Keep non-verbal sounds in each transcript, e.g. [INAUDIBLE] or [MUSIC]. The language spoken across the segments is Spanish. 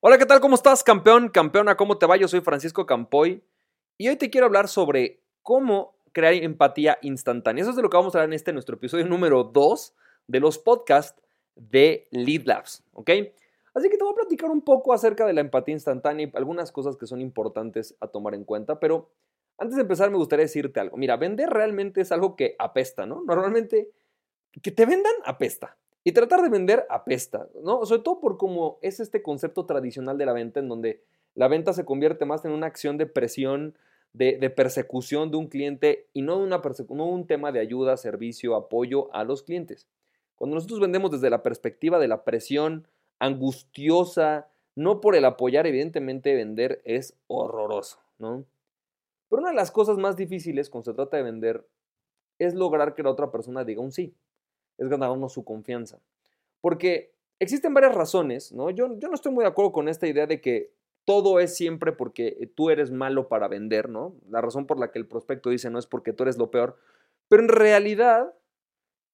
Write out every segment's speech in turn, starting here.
Hola, ¿qué tal? ¿Cómo estás, campeón? Campeona, ¿cómo te va? Yo soy Francisco Campoy y hoy te quiero hablar sobre cómo crear empatía instantánea. Eso es de lo que vamos a hablar en este nuestro episodio número 2 de los podcasts de Lead Labs, ¿ok? Así que te voy a platicar un poco acerca de la empatía instantánea y algunas cosas que son importantes a tomar en cuenta, pero antes de empezar me gustaría decirte algo. Mira, vender realmente es algo que apesta, ¿no? Normalmente que te vendan apesta. Y tratar de vender apesta, ¿no? Sobre todo por cómo es este concepto tradicional de la venta, en donde la venta se convierte más en una acción de presión, de, persecución de un cliente y no, no un tema de ayuda, servicio, apoyo a los clientes. Cuando nosotros vendemos desde la perspectiva de la presión angustiosa, no por el apoyar, evidentemente vender es horroroso, ¿no? Pero una de las cosas más difíciles cuando se trata de vender es lograr que la otra persona diga un sí es ganarnos su confianza. Porque existen varias razones, ¿no? Yo, yo no estoy muy de acuerdo con esta idea de que todo es siempre porque tú eres malo para vender, ¿no? La razón por la que el prospecto dice no es porque tú eres lo peor, pero en realidad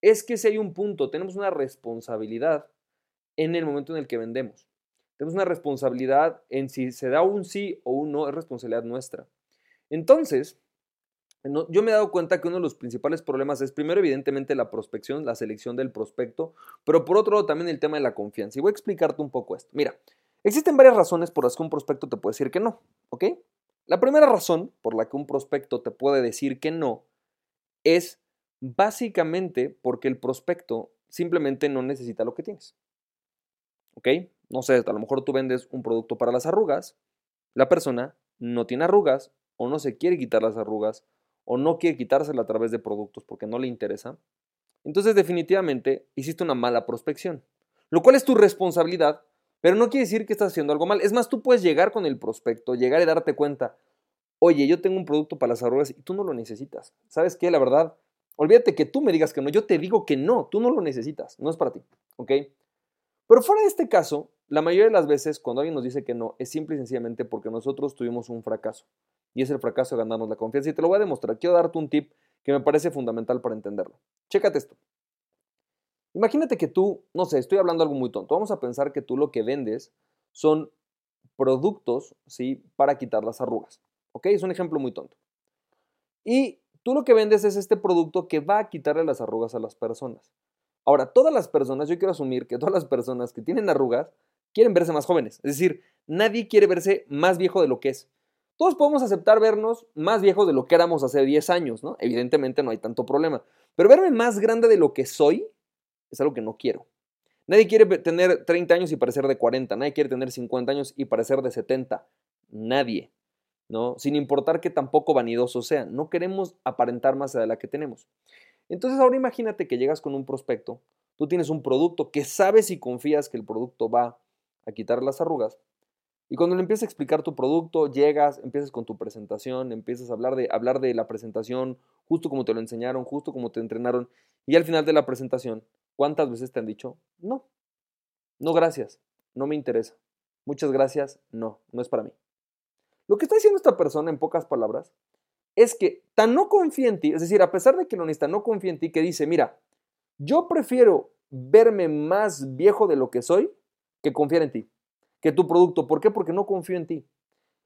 es que si hay un punto, tenemos una responsabilidad en el momento en el que vendemos. Tenemos una responsabilidad en si se da un sí o un no, es responsabilidad nuestra. Entonces, yo me he dado cuenta que uno de los principales problemas es primero evidentemente la prospección, la selección del prospecto, pero por otro lado también el tema de la confianza. Y voy a explicarte un poco esto. Mira, existen varias razones por las que un prospecto te puede decir que no, ¿ok? La primera razón por la que un prospecto te puede decir que no es básicamente porque el prospecto simplemente no necesita lo que tienes. ¿Ok? No sé, a lo mejor tú vendes un producto para las arrugas, la persona no tiene arrugas o no se quiere quitar las arrugas o no quiere quitársela a través de productos porque no le interesa, entonces definitivamente hiciste una mala prospección, lo cual es tu responsabilidad, pero no quiere decir que estás haciendo algo mal. Es más, tú puedes llegar con el prospecto, llegar y darte cuenta, oye, yo tengo un producto para las arrugas y tú no lo necesitas. ¿Sabes qué? La verdad, olvídate que tú me digas que no, yo te digo que no, tú no lo necesitas, no es para ti. Pero fuera de este caso, la mayoría de las veces cuando alguien nos dice que no, es simple y sencillamente porque nosotros tuvimos un fracaso y es el fracaso de ganarnos la confianza. Y te lo voy a demostrar. Quiero darte un tip que me parece fundamental para entenderlo. Chécate esto. Imagínate que tú, no sé, estoy hablando algo muy tonto. Vamos a pensar que tú lo que vendes son productos, ¿sí? Para quitar las arrugas. ¿Ok? Es un ejemplo muy tonto. Y tú lo que vendes es este producto que va a quitarle las arrugas a las personas. Ahora, todas las personas, yo quiero asumir que todas las personas que tienen arrugas quieren verse más jóvenes. Es decir, nadie quiere verse más viejo de lo que es. Todos podemos aceptar vernos más viejos de lo que éramos hace 10 años, ¿no? Evidentemente no hay tanto problema. Pero verme más grande de lo que soy es algo que no quiero. Nadie quiere tener 30 años y parecer de 40, nadie quiere tener 50 años y parecer de 70. Nadie, ¿no? Sin importar que tampoco vanidoso sea, no queremos aparentar más de la que tenemos. Entonces ahora imagínate que llegas con un prospecto, tú tienes un producto que sabes y confías que el producto va a quitar las arrugas, y cuando le empiezas a explicar tu producto, llegas, empiezas con tu presentación, empiezas a hablar de, hablar de la presentación, justo como te lo enseñaron, justo como te entrenaron, y al final de la presentación, ¿cuántas veces te han dicho, no, no gracias, no me interesa, muchas gracias, no, no es para mí? Lo que está diciendo esta persona, en pocas palabras, es que tan no confía en ti, es decir, a pesar de que lo necesita, no confía en ti, que dice, mira, yo prefiero verme más viejo de lo que soy que confiar en ti que tu producto. ¿Por qué? Porque no confío en ti.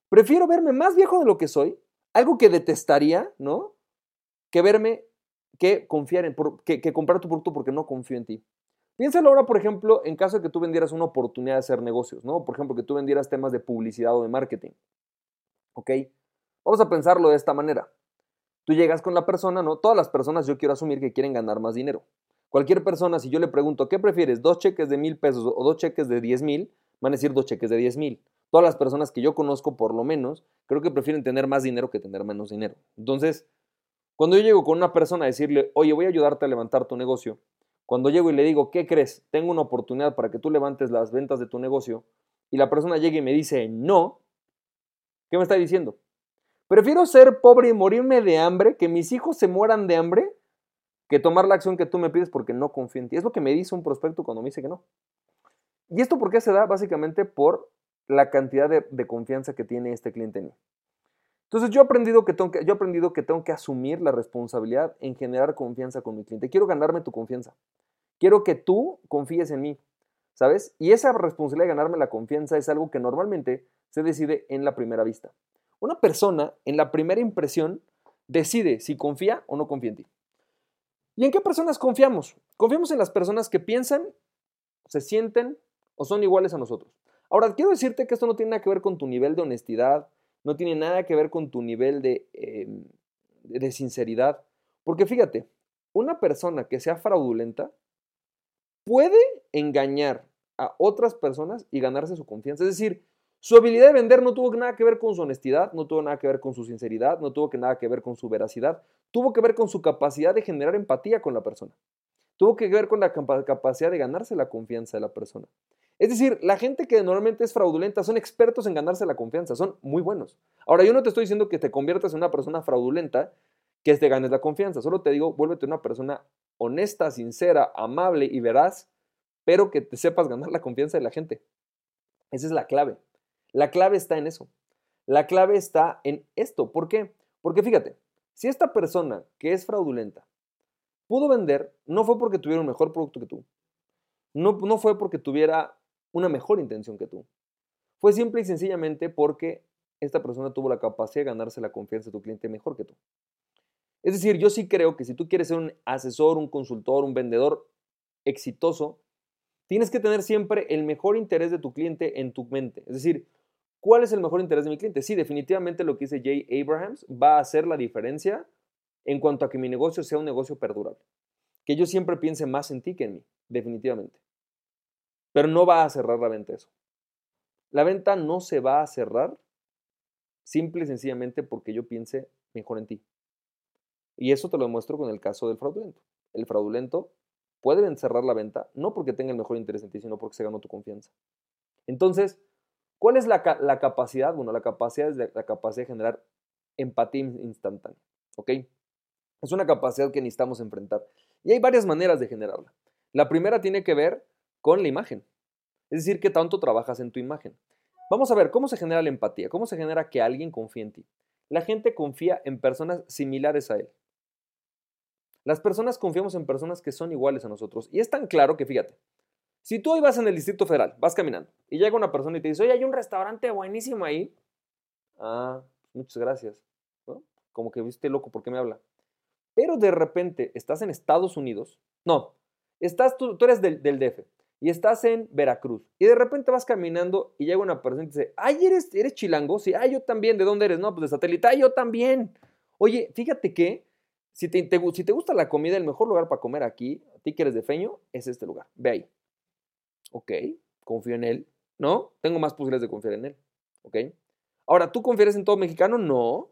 Prefiero verme más viejo de lo que soy, algo que detestaría, ¿no? Que verme, que confiar en, que, que comprar tu producto porque no confío en ti. Piénsalo ahora, por ejemplo, en caso de que tú vendieras una oportunidad de hacer negocios, ¿no? Por ejemplo, que tú vendieras temas de publicidad o de marketing. ¿Ok? Vamos a pensarlo de esta manera. Tú llegas con la persona, ¿no? Todas las personas yo quiero asumir que quieren ganar más dinero. Cualquier persona, si yo le pregunto, ¿qué prefieres? ¿Dos cheques de mil pesos o dos cheques de diez mil? van a decir dos cheques de 10 mil. Todas las personas que yo conozco, por lo menos, creo que prefieren tener más dinero que tener menos dinero. Entonces, cuando yo llego con una persona a decirle, oye, voy a ayudarte a levantar tu negocio, cuando llego y le digo, ¿qué crees? Tengo una oportunidad para que tú levantes las ventas de tu negocio, y la persona llega y me dice, no, ¿qué me está diciendo? Prefiero ser pobre y morirme de hambre, que mis hijos se mueran de hambre, que tomar la acción que tú me pides porque no confío en ti. Es lo que me dice un prospecto cuando me dice que no. ¿Y esto por qué se da? Básicamente por la cantidad de, confianza que tiene este cliente en mí. Entonces yo he, aprendido que tengo que, yo he aprendido que tengo que asumir la responsabilidad en generar confianza con mi cliente. Quiero ganarme tu confianza. Quiero que tú confíes en mí. ¿sabes? Y esa responsabilidad de ganarme la confianza es algo que normalmente se decide en la primera vista. Una persona en la primera impresión decide si confía o no confía en ti. ¿Y en qué personas confiamos? Confiamos en las personas que piensan, se sienten o son iguales a nosotros. Ahora, quiero decirte que esto no tiene nada que ver con tu nivel de honestidad, no tiene nada que ver con tu nivel de, em, de sinceridad, porque fíjate, una persona que sea fraudulenta puede engañar a otras personas y ganarse su confianza. Es decir, su habilidad de vender no tuvo nada que ver con su honestidad, no tuvo nada que ver con su sinceridad, no tuvo nada que ver con su veracidad, tuvo que ver con su capacidad de generar empatía con la persona. Tuvo que ver con la capacidad de ganarse la confianza de la persona. Es decir, la gente que normalmente es fraudulenta son expertos en ganarse la confianza, son muy buenos. Ahora, yo no te estoy diciendo que te conviertas en una persona fraudulenta, que te ganes la confianza, solo te digo, vuélvete una persona honesta, sincera, amable y veraz, pero que te sepas ganar la confianza de la gente. Esa es la clave. La clave está en eso. La clave está en esto. ¿Por qué? Porque fíjate, si esta persona que es fraudulenta pudo vender, no fue porque tuviera un mejor producto que tú. No, no fue porque tuviera una mejor intención que tú. Fue simple y sencillamente porque esta persona tuvo la capacidad de ganarse la confianza de tu cliente mejor que tú. Es decir, yo sí creo que si tú quieres ser un asesor, un consultor, un vendedor exitoso, tienes que tener siempre el mejor interés de tu cliente en tu mente. Es decir, ¿cuál es el mejor interés de mi cliente? Sí, definitivamente lo que dice Jay Abrahams va a hacer la diferencia en cuanto a que mi negocio sea un negocio perdurable. Que yo siempre piense más en ti que en mí, definitivamente. Pero no va a cerrar la venta eso. La venta no se va a cerrar simple y sencillamente porque yo piense mejor en ti. Y eso te lo demuestro con el caso del fraudulento. El fraudulento puede cerrar la venta no porque tenga el mejor interés en ti, sino porque se ganó tu confianza. Entonces, ¿cuál es la, capacidad? Bueno, la capacidad es la capacidad de generar empatía instantánea. ¿Ok? Es una capacidad que necesitamos enfrentar. Y hay varias maneras de generarla. La primera tiene que ver con la imagen. Es decir, qué tanto trabajas en tu imagen. Vamos a ver cómo se genera la empatía, cómo se genera que alguien confíe en ti. La gente confía en personas similares a él. Las personas confiamos en personas que son iguales a nosotros. Y es tan claro que fíjate, si tú hoy vas en el Distrito Federal, vas caminando, y llega una persona y te dice, oye, hay un restaurante buenísimo ahí. Ah, muchas gracias. Como que viste loco, ¿por qué me habla? Pero de repente estás en Estados Unidos. No, estás tú, tú eres del, del DF y estás en Veracruz y de repente vas caminando y llega una persona y te dice, ay, ¿eres, eres chilango? Sí, ay, yo también, ¿de dónde eres? No, pues de satélite, ay, yo también. Oye, fíjate que si te, si te gusta la comida, el mejor lugar para comer aquí, a ti que eres de feño, es este lugar, ve ahí. Ok, confío en él, ¿no? Tengo más posibilidades de confiar en él, ¿ok? Ahora, ¿tú confías en todo mexicano? No,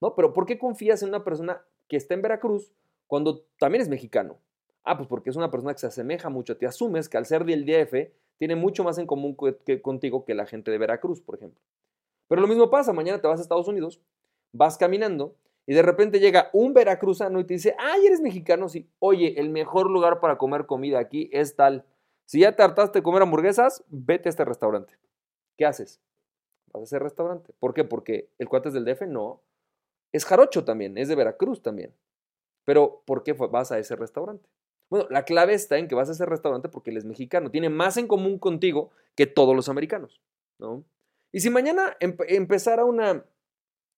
no, pero ¿por qué confías en una persona que está en Veracruz cuando también es mexicano? Ah, pues porque es una persona que se asemeja mucho. Te asumes que al ser del DF tiene mucho más en común que, contigo que la gente de Veracruz, por ejemplo. Pero lo mismo pasa, mañana te vas a Estados Unidos, vas caminando y de repente llega un veracruzano y te dice, ay, eres mexicano, sí, oye, el mejor lugar para comer comida aquí es tal. Si ya te hartaste de comer hamburguesas, vete a este restaurante. ¿Qué haces? Vas a ese restaurante. ¿Por qué? Porque el cuate es del DF, no. Es jarocho también, es de Veracruz también. Pero ¿por qué vas a ese restaurante? Bueno, la clave está en que vas a ese restaurante porque él es mexicano. Tiene más en común contigo que todos los americanos, ¿no? Y si mañana empezara una,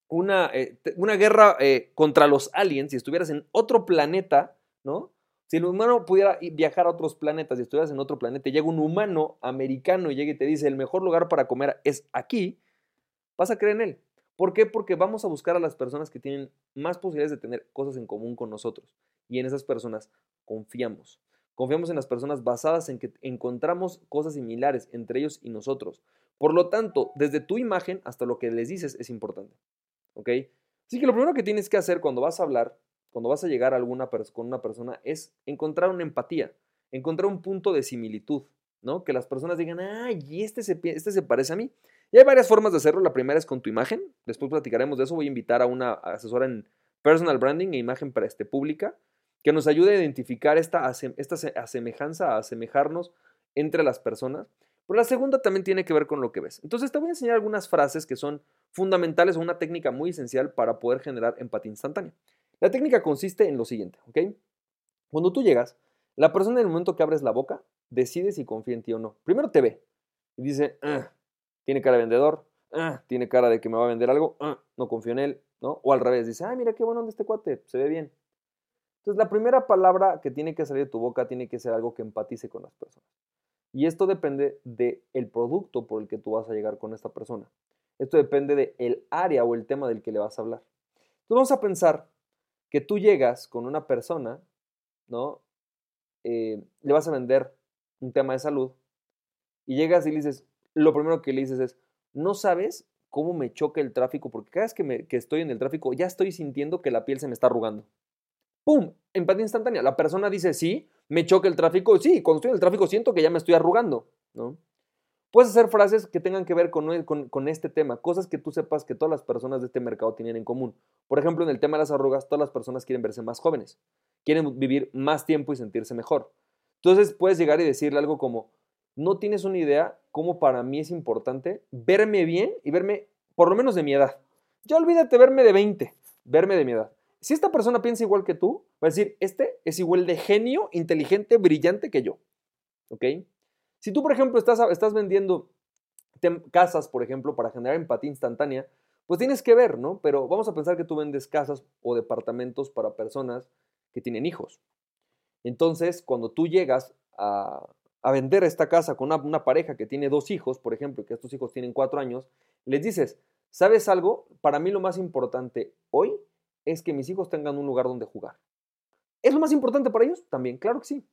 una, eh, una guerra eh, contra los aliens, si estuvieras en otro planeta, ¿no? Si el humano pudiera viajar a otros planetas y estuvieras en otro planeta y llega un humano americano y llega y te dice el mejor lugar para comer es aquí, vas a creer en él. ¿Por qué? Porque vamos a buscar a las personas que tienen más posibilidades de tener cosas en común con nosotros. Y en esas personas confiamos. Confiamos en las personas basadas en que encontramos cosas similares entre ellos y nosotros. Por lo tanto, desde tu imagen hasta lo que les dices es importante. ¿Ok? Así que lo primero que tienes que hacer cuando vas a hablar, cuando vas a llegar a alguna con una persona, es encontrar una empatía, encontrar un punto de similitud, ¿no? Que las personas digan, ay, este se, este se parece a mí. Y hay varias formas de hacerlo. La primera es con tu imagen. Después platicaremos de eso. Voy a invitar a una asesora en personal branding e imagen para este pública que nos ayude a identificar esta, esta asemejanza, a asemejarnos entre las personas. Pero la segunda también tiene que ver con lo que ves. Entonces te voy a enseñar algunas frases que son fundamentales o una técnica muy esencial para poder generar empatía instantánea. La técnica consiste en lo siguiente, ¿ok? Cuando tú llegas, la persona en el momento que abres la boca decide si confía en ti o no. Primero te ve y dice, "Ah, tiene cara de vendedor, ah, tiene cara de que me va a vender algo, ah, no confío en él, ¿no? O al revés, dice, ay, mira qué bueno de este cuate, se ve bien. Entonces, la primera palabra que tiene que salir de tu boca tiene que ser algo que empatice con las personas. Y esto depende del el producto por el que tú vas a llegar con esta persona. Esto depende del el área o el tema del que le vas a hablar. Entonces, vamos a pensar que tú llegas con una persona, ¿no? Eh, le vas a vender un tema de salud y llegas y le dices, lo primero que le dices es, no sabes cómo me choca el tráfico, porque cada vez que, me, que estoy en el tráfico ya estoy sintiendo que la piel se me está arrugando. ¡Pum! Empatía instantánea. La persona dice, sí, me choca el tráfico. Sí, cuando estoy en el tráfico siento que ya me estoy arrugando, ¿no? Puedes hacer frases que tengan que ver con, este tema, cosas que tú sepas que todas las personas de este mercado tienen en común. Por ejemplo, en el tema de las arrugas, todas las personas quieren verse más jóvenes, quieren vivir más tiempo y sentirse mejor. Entonces puedes llegar y decirle algo como, no tienes una idea cómo para mí es importante verme bien y verme por lo menos de mi edad. Ya olvídate verme de 20, verme de mi edad. Si esta persona piensa igual que tú, va a decir, este es igual de genio, inteligente, brillante que yo. ¿Ok? Si tú, por ejemplo, estás, vendiendo casas, por ejemplo, para generar empatía instantánea, pues tienes que ver, ¿no? Pero vamos a pensar que tú vendes casas o departamentos para personas que tienen hijos. Entonces, cuando tú llegas a, a vender esta casa con una, una, pareja que tiene dos hijos, por ejemplo, que estos hijos tienen cuatro años, les dices, ¿sabes algo? Para mí lo más importante hoy es que mis hijos tengan un lugar donde jugar. ¿Es lo más importante para ellos? También, claro que sí.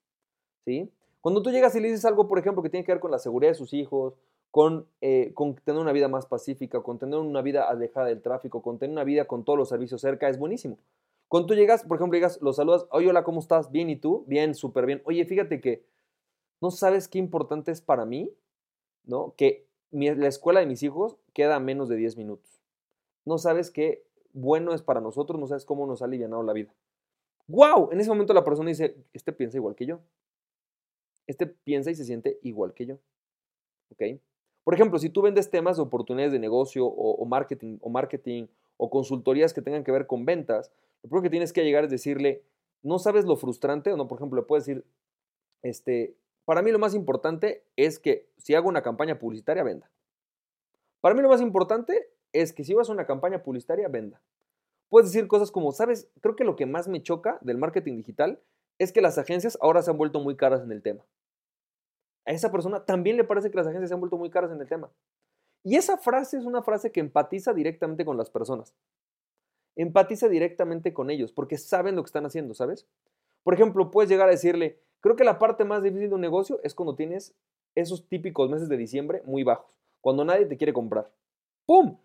¿Sí? Cuando tú llegas y le dices algo, por ejemplo, que tiene que ver con la seguridad de sus hijos, con, eh, con, tener una vida más pacífica, con tener una vida alejada del tráfico, con tener una vida con todos los servicios cerca, es buenísimo. Cuando tú llegas, por ejemplo, llegas, los saludas, oye, hola, ¿cómo estás? Bien, ¿y tú? Bien, súper bien. Oye, fíjate que no sabes qué importante es para mí, ¿no? Que la escuela de mis hijos queda a menos de 10 minutos. No sabes qué bueno es para nosotros, no sabes cómo nos ha alivianado la vida. ¡Wow! En ese momento la persona dice, este piensa igual que yo este piensa y se siente igual que yo. ¿Ok? Por ejemplo, si tú vendes temas de oportunidades de negocio o, marketing o marketing o consultorías que tengan que ver con ventas, lo primero que tienes que llegar es decirle, no sabes lo frustrante, o no, por ejemplo, le puedes decir, este, para mí lo más importante es que si hago una campaña publicitaria, venda. Para mí lo más importante es que si vas a una campaña publicitaria, venda. Puedes decir cosas como, sabes, creo que lo que más me choca del marketing digital es que las agencias ahora se han vuelto muy caras en el tema. A esa persona también le parece que las agencias se han vuelto muy caras en el tema. Y esa frase es una frase que empatiza directamente con las personas. Empatiza directamente con ellos porque saben lo que están haciendo, ¿sabes? Por ejemplo, puedes llegar a decirle, creo que la parte más difícil de un negocio es cuando tienes esos típicos meses de diciembre muy bajos, cuando nadie te quiere comprar. ¡Pum!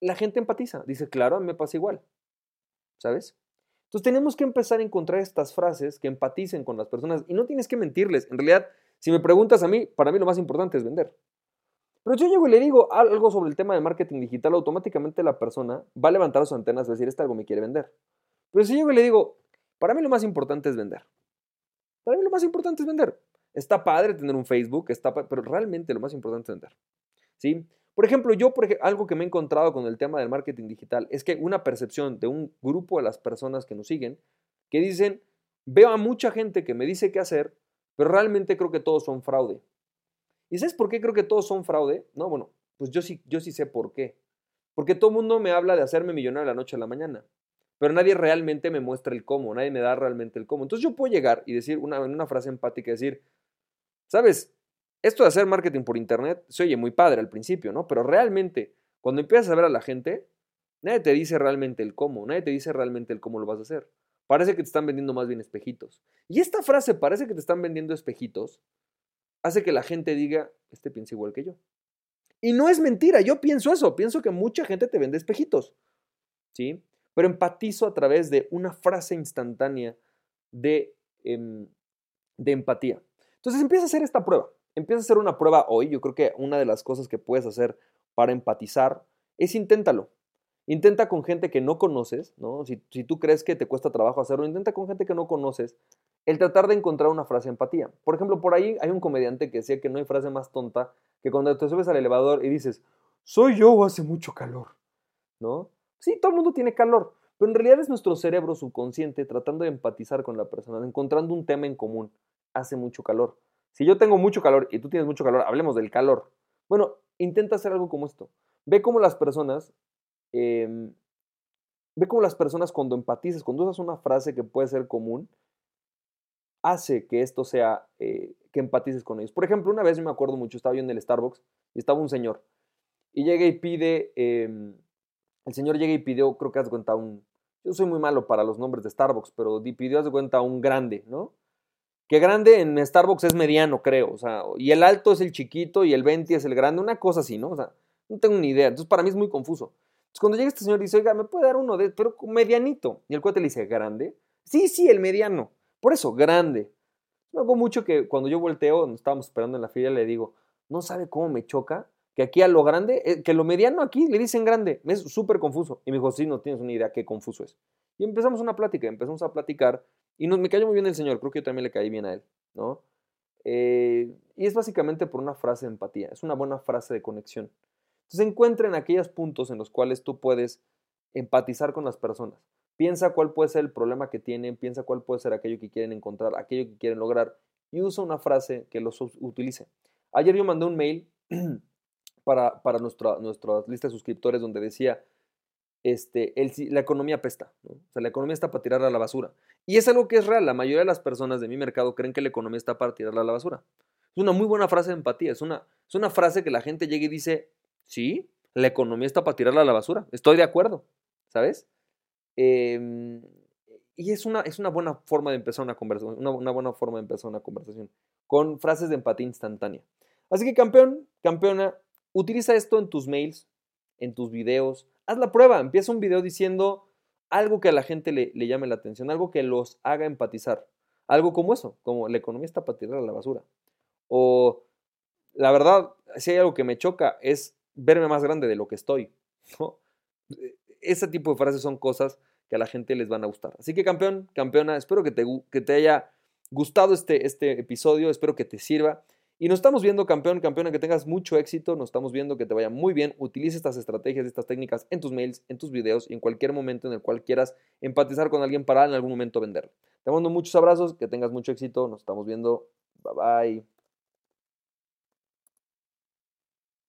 La gente empatiza. Dice, claro, a mí me pasa igual. ¿Sabes? Entonces tenemos que empezar a encontrar estas frases que empaticen con las personas y no tienes que mentirles. En realidad, si me preguntas a mí, para mí lo más importante es vender. Pero yo llego y le digo algo sobre el tema de marketing digital, automáticamente la persona va a levantar sus antenas y decir, este algo me quiere vender. Pero si llego y le digo, para mí lo más importante es vender. Para mí lo más importante es vender. Está padre tener un Facebook, está pero realmente lo más importante es vender. ¿Sí? Por ejemplo, yo, algo que me he encontrado con el tema del marketing digital es que una percepción de un grupo de las personas que nos siguen que dicen, veo a mucha gente que me dice qué hacer, pero realmente creo que todos son fraude. ¿Y sabes por qué creo que todos son fraude? No, bueno, pues yo sí, yo sí sé por qué. Porque todo el mundo me habla de hacerme millonario de la noche a la mañana, pero nadie realmente me muestra el cómo, nadie me da realmente el cómo. Entonces yo puedo llegar y decir una, una frase empática, decir, ¿sabes? Esto de hacer marketing por internet se oye muy padre al principio, ¿no? Pero realmente, cuando empiezas a ver a la gente, nadie te dice realmente el cómo, nadie te dice realmente el cómo lo vas a hacer. Parece que te están vendiendo más bien espejitos. Y esta frase, parece que te están vendiendo espejitos, hace que la gente diga, este piensa igual que yo. Y no es mentira, yo pienso eso, pienso que mucha gente te vende espejitos, ¿sí? Pero empatizo a través de una frase instantánea de, em, de empatía. Entonces empieza a hacer esta prueba. Empieza a hacer una prueba hoy. Yo creo que una de las cosas que puedes hacer para empatizar es inténtalo. Intenta con gente que no conoces, ¿no? Si, tú crees que te cuesta trabajo hacerlo, intenta con gente que no conoces el tratar de encontrar una frase de empatía. Por ejemplo, por ahí hay un comediante que decía que no hay frase más tonta que cuando te subes al elevador y dices, soy yo o hace mucho calor, ¿no? Sí, todo el mundo tiene calor, pero en realidad es nuestro cerebro subconsciente tratando de empatizar con la persona, encontrando un tema en común, hace mucho calor. Si yo tengo mucho calor y tú tienes mucho calor, hablemos del calor. Bueno, intenta hacer algo como esto. Ve cómo las personas, em, ve cómo las personas cuando empatizas, cuando usas una frase que puede ser común, hace que esto sea, eh, que empatices con ellos. Por ejemplo, una vez me acuerdo mucho, estaba yo en el Starbucks y estaba un señor y llega y pide, em, el señor llega y pidió, creo que de cuenta un, yo soy muy malo para los nombres de Starbucks, pero pidió haz de cuenta un grande, ¿no? Que grande en Starbucks es mediano, creo, o sea, y el alto es el chiquito y el 20 es el grande, una cosa así, ¿no? O sea, no tengo ni idea, entonces para mí es muy confuso. Entonces cuando llega este señor y dice, oiga, ¿me puede dar uno de, pero medianito? Y el cuate le dice, ¿grande? Sí, sí, el mediano. Por eso, grande. Me hago mucho que cuando yo volteo, nos estábamos esperando en la fila, le digo, no sabe cómo me choca que aquí a lo grande, eh, que lo mediano aquí le dicen grande. Es súper confuso. Y me dijo, sí, no tienes una idea qué confuso es. Y empezamos una plática, empezamos a platicar. Y nos, me cayó muy bien el señor, creo que yo también le caí bien a él, ¿no? Eh, y es básicamente por una frase de empatía, es una buena frase de conexión. Entonces encuentren aquellos puntos en los cuales tú puedes empatizar con las personas. Piensa cuál puede ser el problema que tienen, piensa cuál puede ser aquello que quieren encontrar, aquello que quieren lograr y usa una frase que los utilice. Ayer yo mandé un mail [CLEARS THROAT] para, para nuestra, nuestra lista de suscriptores donde decía, este, el, la economía pesta, o sea, la economía está para tirarla a la basura. Y es algo que es real, la mayoría de las personas de mi mercado creen que la economía está para tirarla a la basura. Es una muy buena frase de empatía, es una, es una frase que la gente llega y dice, sí, la economía está para tirarla a la basura, estoy de acuerdo, ¿sabes? Em, y es una, es una buena forma de empezar una conversación, una, buena forma de empezar una conversación, con frases de empatía instantánea. Así que campeón, campeona, utiliza esto en tus mails, en tus videos, haz la prueba, empieza un video diciendo algo que a la gente le, llame la atención, algo que los haga empatizar, algo como eso, como la economía está para tirar a la basura. O la verdad, si hay algo que me choca es verme más grande de lo que estoy. Ese tipo de frases son cosas que a la gente les van a gustar. Así que campeón, campeona, espero que te, que te haya gustado este, este episodio, espero que te sirva. Y nos estamos viendo, campeón, campeona, que tengas mucho éxito, nos estamos viendo que te vaya muy bien. Utilice estas estrategias, estas técnicas en tus mails, en tus videos y en cualquier momento en el cual quieras empatizar con alguien para en algún momento vender. Te mando muchos abrazos, que tengas mucho éxito, nos estamos viendo. Bye bye.